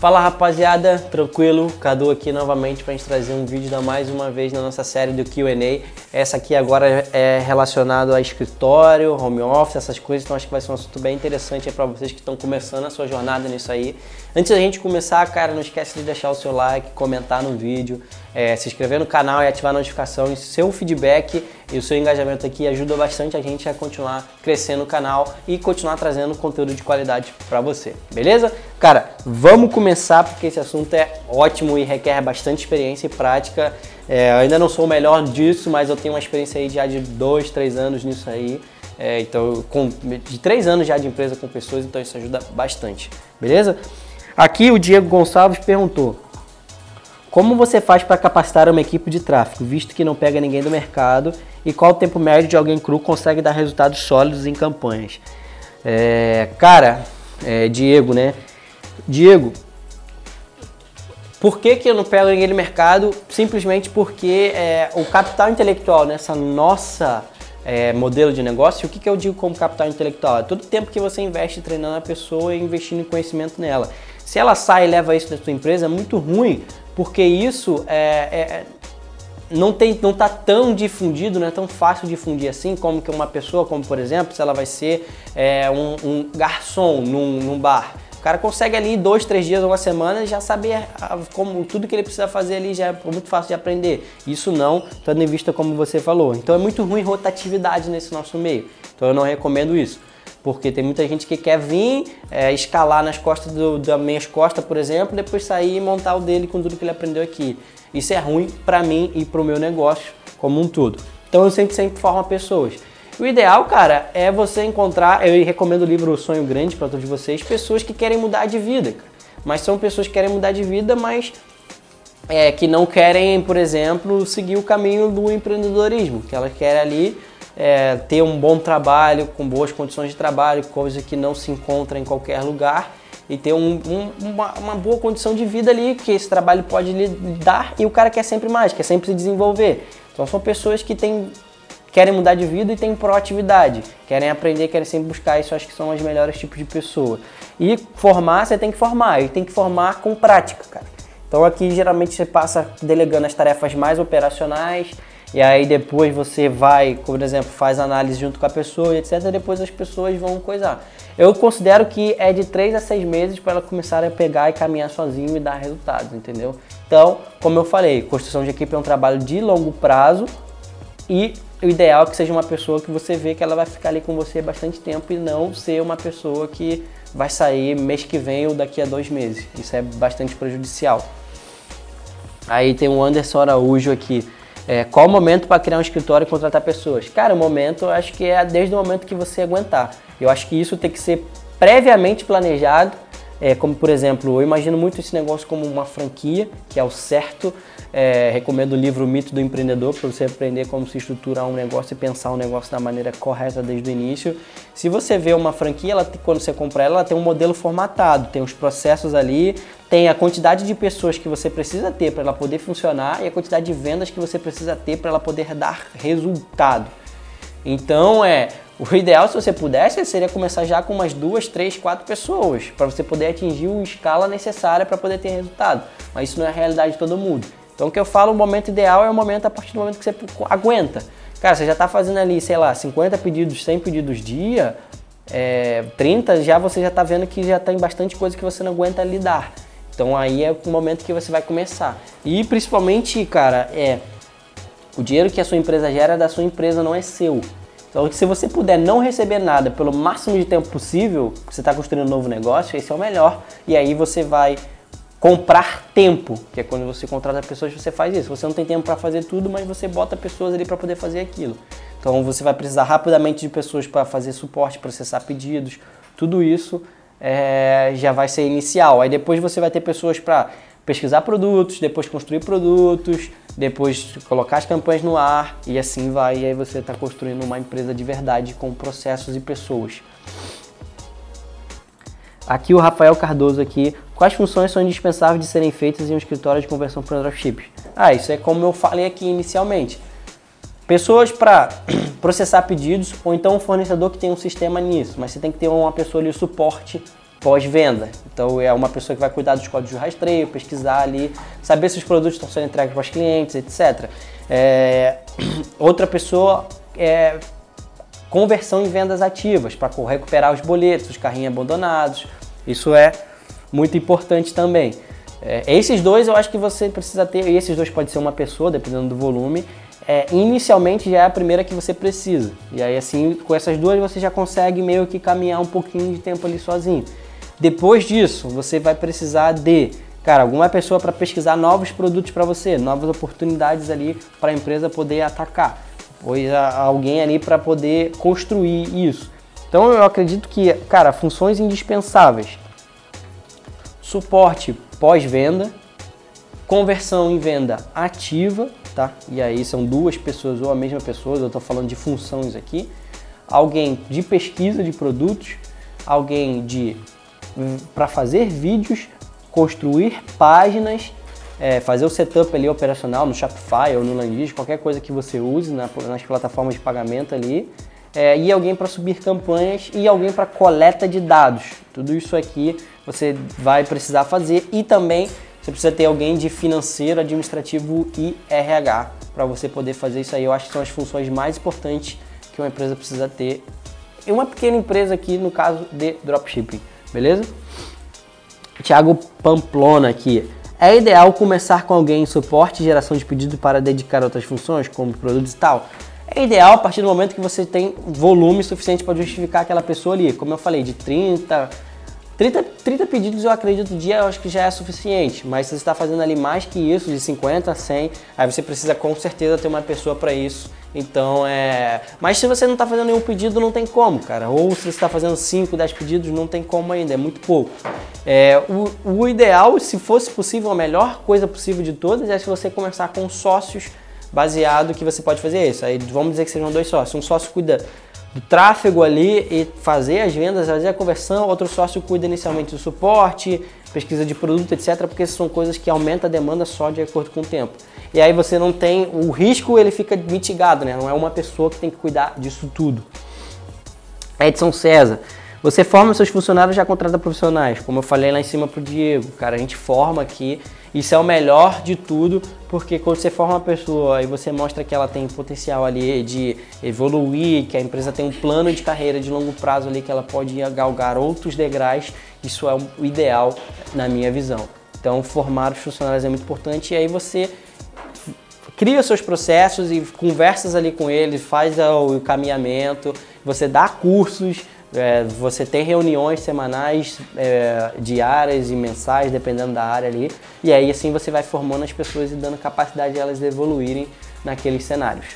Fala rapaziada, tranquilo? Cadu aqui novamente para gente trazer um vídeo da mais uma vez na nossa série do Q&A. Essa aqui agora é relacionado a escritório, home office, essas coisas, então acho que vai ser um assunto bem interessante para vocês que estão começando a sua jornada nisso aí. Antes da gente começar, cara, não esquece de deixar o seu like, comentar no vídeo, é, se inscrever no canal e ativar a notificação. E seu feedback e o seu engajamento aqui ajuda bastante a gente a continuar crescendo o canal e continuar trazendo conteúdo de qualidade para você, beleza? Cara, vamos começar porque esse assunto é ótimo e requer bastante experiência e prática. É, eu ainda não sou o melhor disso, mas eu tenho uma experiência aí já de dois, três anos nisso aí. É, então, com, de três anos já de empresa com pessoas, então isso ajuda bastante, beleza? Aqui o Diego Gonçalves perguntou: como você faz para capacitar uma equipe de tráfego, visto que não pega ninguém do mercado? E qual o tempo médio de alguém cru consegue dar resultados sólidos em campanhas? É, cara, é, Diego, né? Diego, por que, que eu não pego ninguém do mercado? Simplesmente porque é, o capital intelectual nessa nossa é, modelo de negócio, o que, que eu digo como capital intelectual? É todo o tempo que você investe treinando a pessoa e investindo em conhecimento nela. Se ela sai e leva isso da sua empresa, é muito ruim, porque isso é, é, não tem, não está tão difundido, não é tão fácil difundir assim como que uma pessoa, como por exemplo, se ela vai ser é, um, um, garçom num, num, bar. O cara consegue ali dois, três dias, uma semana já saber como tudo que ele precisa fazer ali já é muito fácil de aprender. Isso não, tendo em vista como você falou. Então é muito ruim rotatividade nesse nosso meio. Então eu não recomendo isso. Porque tem muita gente que quer vir, é, escalar nas costas do, das minhas costas, por exemplo, depois sair e montar o dele com tudo que ele aprendeu aqui. Isso é ruim para mim e para o meu negócio como um todo. Então eu sempre, sempre formo pessoas. O ideal, cara, é você encontrar, eu recomendo o livro O Sonho Grande para todos vocês, pessoas que querem mudar de vida, cara. Mas são pessoas que querem mudar de vida, mas é, que não querem, por exemplo, seguir o caminho do empreendedorismo, que elas querem ali é, ter um bom trabalho, com boas condições de trabalho, coisa que não se encontra em qualquer lugar, e ter um, um, uma, uma, boa condição de vida ali que esse trabalho pode lhe dar, e o cara quer sempre mais, quer sempre se desenvolver. Então são pessoas que têm, querem mudar de vida e têm proatividade, querem aprender, querem sempre buscar, isso acho que são os melhores tipos de pessoa. E formar, você tem que formar, e tem que formar com prática, cara. Então aqui geralmente você passa delegando as tarefas mais operacionais, e aí depois você vai, por exemplo, faz análise junto com a pessoa, etc. Depois as pessoas vão coisar. Eu considero que é de 3 a 6 meses para ela começar a pegar e caminhar sozinho e dar resultados, entendeu? Então, como eu falei, construção de equipe é um trabalho de longo prazo e o ideal é que seja uma pessoa que você vê que ela vai ficar ali com você bastante tempo e não ser uma pessoa que vai sair mês que vem ou daqui a dois meses. Isso é bastante prejudicial. Aí tem o Anderson Araújo aqui. É, qual o momento para criar um escritório e contratar pessoas? Cara, o momento eu acho que é desde o momento que você aguentar. Eu acho que isso tem que ser previamente planejado, é, como por exemplo, eu imagino muito esse negócio como uma franquia, que é o certo. É, recomendo o livro Mito do Empreendedor para você aprender como se estruturar um negócio e pensar um negócio da maneira correta desde o início. Se você vê uma franquia, ela, quando você compra ela, ela tem um modelo formatado, tem os processos ali, tem a quantidade de pessoas que você precisa ter para ela poder funcionar e a quantidade de vendas que você precisa ter para ela poder dar resultado. Então é o ideal se você pudesse seria começar já com umas duas, três, quatro pessoas para você poder atingir a escala necessária para poder ter resultado. Mas isso não é a realidade de todo mundo. Então o que eu falo, o momento ideal é o momento a partir do momento que você aguenta. Cara, você já está fazendo ali, sei lá, 50 pedidos, 100 pedidos dia, é, 30, já você já está vendo que já tem bastante coisa que você não aguenta lidar. Então aí é o momento que você vai começar. E principalmente, cara, é o dinheiro que a sua empresa gera é da sua empresa, não é seu. Então, se você puder não receber nada pelo máximo de tempo possível, você está construindo um novo negócio, esse é o melhor. E aí você vai comprar tempo, que é quando você contrata pessoas, você faz isso. Você não tem tempo para fazer tudo, mas você bota pessoas ali para poder fazer aquilo. Então, você vai precisar rapidamente de pessoas para fazer suporte, processar pedidos, tudo isso é, já vai ser inicial. Aí depois você vai ter pessoas para pesquisar produtos, depois construir produtos, depois colocar as campanhas no ar e assim vai. E aí você está construindo uma empresa de verdade com processos e pessoas. Aqui o Rafael Cardoso aqui. Quais funções são indispensáveis de serem feitas em um escritório de conversão para dropships? Ah, isso é como eu falei aqui inicialmente. Pessoas para processar pedidos ou então um fornecedor que tem um sistema nisso, mas você tem que ter uma pessoa ali, suporte pós-venda. Então é uma pessoa que vai cuidar dos códigos de rastreio, pesquisar ali, saber se os produtos estão sendo entregues para os clientes, etc. É, outra pessoa é conversão em vendas ativas, para recuperar os boletos, os carrinhos abandonados. Isso é muito importante também. É, esses dois eu acho que você precisa ter, e esses dois pode ser uma pessoa, dependendo do volume. É, inicialmente já é a primeira que você precisa. E aí assim, com essas duas você já consegue meio que caminhar um pouquinho de tempo ali sozinho. Depois disso, você vai precisar de, cara, alguma pessoa para pesquisar novos produtos para você, novas oportunidades ali para a empresa poder atacar. Pois alguém ali para poder construir isso. Então eu acredito que, cara, funções indispensáveis. Suporte pós-venda, conversão em venda ativa, tá? E aí são duas pessoas ou a mesma pessoa, eu estou falando de funções aqui. Alguém de pesquisa de produtos, alguém de para fazer vídeos, construir páginas, é, fazer o setup ali operacional no Shopify ou no Landis, qualquer coisa que você use na, nas plataformas de pagamento ali, é, e alguém para subir campanhas e alguém para coleta de dados. Tudo isso aqui você vai precisar fazer e também você precisa ter alguém de financeiro, administrativo e RH para você poder fazer isso aí. Eu acho que são as funções mais importantes que uma empresa precisa ter. E uma pequena empresa aqui no caso de dropshipping, beleza? Thiago Pamplona aqui. É ideal começar com alguém em suporte e geração de pedido para dedicar outras funções, como produtos e tal? É ideal a partir do momento que você tem volume suficiente para justificar aquela pessoa ali. Como eu falei, de 30, 30, 30 pedidos eu acredito dia eu acho que já é suficiente, mas se você está fazendo ali mais que isso, de 50 a 100, aí você precisa com certeza ter uma pessoa para isso. Então é. Mas se você não está fazendo nenhum pedido, não tem como, cara. Ou se você está fazendo 5, 10 pedidos, não tem como ainda, é muito pouco. É, o, o ideal, se fosse possível, a melhor coisa possível de todas é se você começar com sócios baseado que você pode fazer isso. Aí vamos dizer que sejam dois sócios. Um sócio cuida do tráfego ali e fazer as vendas, fazer a conversão, outro sócio cuida inicialmente do suporte, pesquisa de produto, etc, porque são coisas que aumentam a demanda só de acordo com o tempo. E aí você não tem, o risco ele fica mitigado, né? Não é uma pessoa que tem que cuidar disso tudo. Edson César, você forma seus funcionários já contrata profissionais, como eu falei lá em cima pro Diego, cara, a gente forma aqui isso é o melhor de tudo, porque quando você forma uma pessoa e você mostra que ela tem potencial ali de evoluir, que a empresa tem um plano de carreira de longo prazo ali que ela pode galgar outros degraus, isso é o ideal na minha visão. Então, formar os funcionários é muito importante e aí você cria seus processos e conversas ali com eles, faz o encaminhamento, você dá cursos, é, você tem reuniões semanais, é, diárias e mensais, dependendo da área ali, e aí assim você vai formando as pessoas e dando capacidade de elas evoluírem naqueles cenários.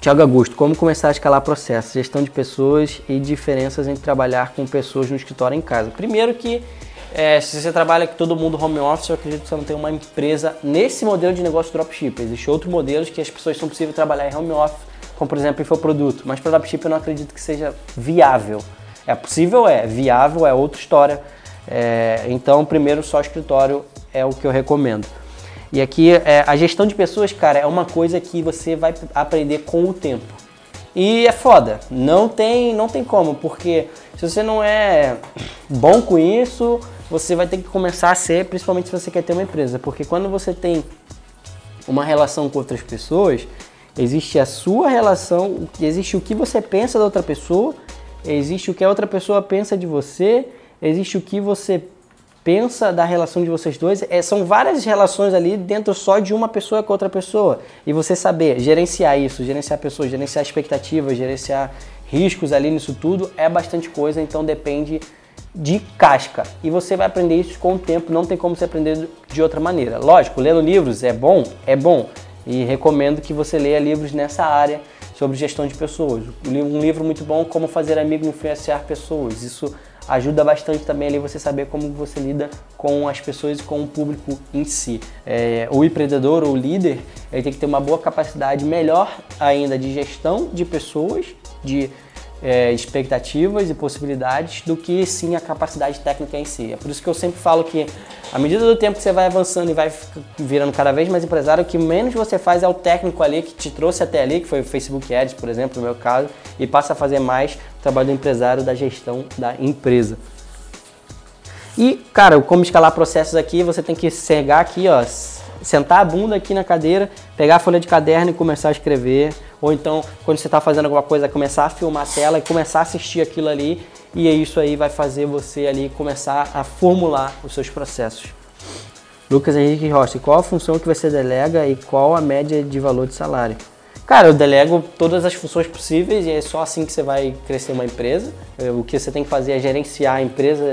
Tiago Augusto, como começar a escalar processos, gestão de pessoas e diferenças entre trabalhar com pessoas no escritório em casa. Primeiro que é, se você trabalha com todo mundo home office, eu acredito que você não tem uma empresa nesse modelo de negócio dropship. Existem outros modelos que as pessoas são possível trabalhar em home office como por exemplo infoproduto. Mas para dropship eu não acredito que seja viável. É possível, é. Viável é outra história. É, então, primeiro, só escritório é o que eu recomendo. E aqui, é, a gestão de pessoas, cara, é uma coisa que você vai aprender com o tempo. E é foda, não tem, não tem como, porque se você não é bom com isso, você vai ter que começar a ser, principalmente se você quer ter uma empresa, porque quando você tem uma relação com outras pessoas, Existe a sua relação, existe o que você pensa da outra pessoa, existe o que a outra pessoa pensa de você, existe o que você pensa da relação de vocês dois. É, são várias relações ali dentro só de uma pessoa com outra pessoa. E você saber gerenciar isso, gerenciar pessoas, gerenciar expectativas, gerenciar riscos ali nisso tudo é bastante coisa, então depende de casca. E você vai aprender isso com o tempo, não tem como você aprender de outra maneira. Lógico, lendo livros é bom, é bom e recomendo que você leia livros nessa área sobre gestão de pessoas. Um livro muito bom, Como Fazer Amigo e Influenciar Pessoas. Isso ajuda bastante também ali você saber como você lida com as pessoas e com o público em si. É, o empreendedor ou líder ele tem que ter uma boa capacidade, melhor ainda, de gestão de pessoas, de é, expectativas e possibilidades do que sim a capacidade técnica em si. É por isso que eu sempre falo que, à medida do tempo que você vai avançando e vai virando cada vez mais empresário, o que menos você faz é o técnico ali que te trouxe até ali, que foi o Facebook Ads, por exemplo, no meu caso, e passa a fazer mais o trabalho do empresário da gestão da empresa. E, cara, como escalar processos aqui, você tem que cegar aqui, ó, sentar a bunda aqui na cadeira, pegar a folha de caderno e começar a escrever. Ou então, quando você está fazendo alguma coisa, começar a filmar a tela e começar a assistir aquilo ali. E é isso aí vai fazer você ali começar a formular os seus processos. Lucas Henrique Rocha, qual a função que você delega e qual a média de valor de salário? Cara, eu delego todas as funções possíveis e é só assim que você vai crescer uma empresa. O que você tem que fazer é gerenciar a empresa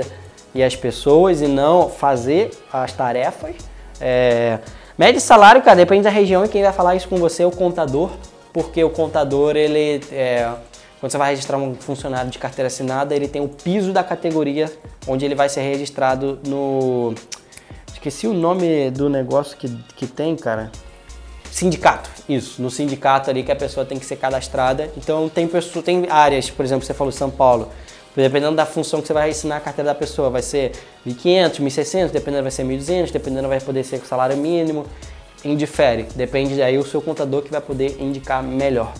e as pessoas e não fazer as tarefas. É... Média de salário, cara, depende da região e quem vai falar isso com você é o contador, porque o contador, ele, é... quando você vai registrar um funcionário de carteira assinada, ele tem o piso da categoria onde ele vai ser registrado no... Esqueci o nome do negócio que, que tem, cara. Sindicato, isso, no sindicato ali que a pessoa tem que ser cadastrada. Então tem, pessoa, tem áreas, por exemplo, você falou São Paulo, dependendo da função que você vai ensinar a carteira da pessoa, vai ser 1.500, 1.600, dependendo vai ser 1.200, dependendo vai poder ser com salário mínimo, indifere, depende aí o seu contador que vai poder indicar melhor.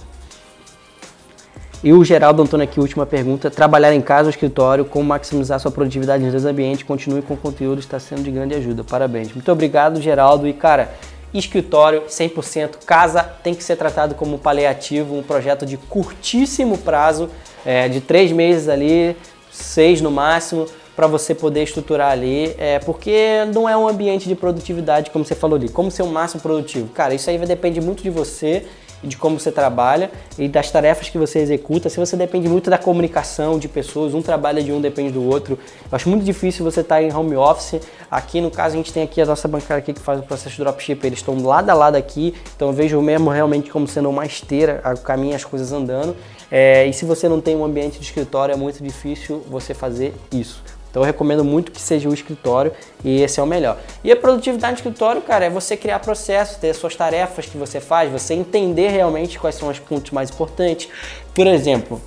E o Geraldo Antônio aqui, última pergunta. Trabalhar em casa ou escritório, como maximizar sua produtividade nos dois ambientes, continue com o conteúdo, está sendo de grande ajuda. Parabéns. Muito obrigado, Geraldo. E, cara, escritório 100%. Casa tem que ser tratado como paliativo, um projeto de curtíssimo prazo, é, de três meses ali, seis no máximo, para você poder estruturar ali, é, porque não é um ambiente de produtividade, como você falou ali. Como ser o máximo produtivo? Cara, isso aí vai depender muito de você de como você trabalha e das tarefas que você executa. Se você depende muito da comunicação de pessoas, um trabalha de um, depende do outro. Eu acho muito difícil você estar em home office. Aqui no caso a gente tem aqui a nossa bancária aqui que faz o processo de dropship, eles estão lado a lado aqui, então eu vejo mesmo realmente como sendo uma esteira, o caminho as coisas andando. É, e se você não tem um ambiente de escritório, é muito difícil você fazer isso. Então eu recomendo muito que seja o escritório e esse é o melhor. E a produtividade no escritório, cara, é você criar processos, ter as suas tarefas que você faz, você entender realmente quais são os pontos mais importantes. Por exemplo,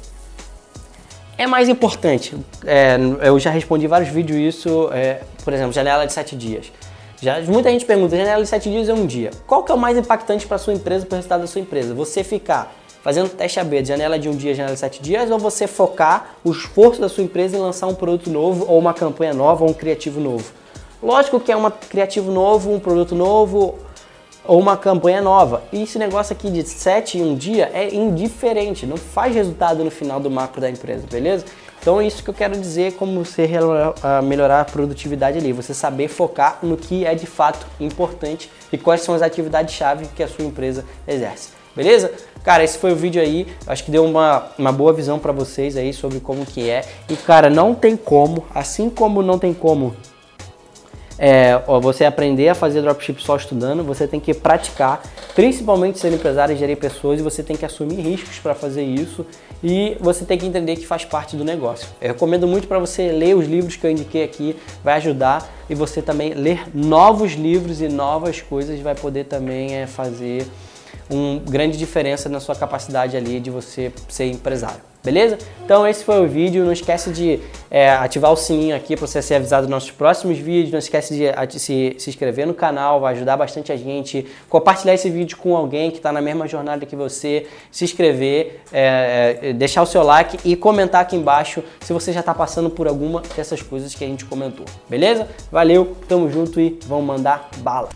é mais importante. É, eu já respondi vários vídeos isso, é, por exemplo, janela de 7 dias. Já, muita gente pergunta, janela de 7 dias é um dia. Qual que é o mais impactante para sua empresa, para o resultado da sua empresa? Você ficar fazendo teste AB janela de um dia, janela de sete dias, ou você focar o esforço da sua empresa em lançar um produto novo, ou uma campanha nova, ou um criativo novo? Lógico que é um criativo novo, um produto novo, ou uma campanha nova. E esse negócio aqui de 7 em um dia é indiferente, não faz resultado no final do macro da empresa, beleza? Então é isso que eu quero dizer como você melhorar a produtividade ali, você saber focar no que é de fato importante e quais são as atividades-chave que a sua empresa exerce. Beleza? Cara, esse foi o vídeo aí. Acho que deu uma, uma boa visão para vocês aí sobre como que é. E cara, não tem como, assim como não tem como é, você aprender a fazer dropship só estudando, você tem que praticar, principalmente ser empresário e gerir pessoas, e você tem que assumir riscos para fazer isso e você tem que entender que faz parte do negócio. Eu recomendo muito para você ler os livros que eu indiquei aqui, vai ajudar e você também ler novos livros e novas coisas vai poder também é, fazer uma grande diferença na sua capacidade ali de você ser empresário. Beleza? Então esse foi o vídeo. Não esquece de é, ativar o sininho aqui para você ser avisado dos nossos próximos vídeos. Não esquece de se, se inscrever no canal, vai ajudar bastante a gente. Compartilhar esse vídeo com alguém que está na mesma jornada que você. Se inscrever, é, é, deixar o seu like e comentar aqui embaixo se você já está passando por alguma dessas coisas que a gente comentou. Beleza? Valeu, tamo junto e vamos mandar bala!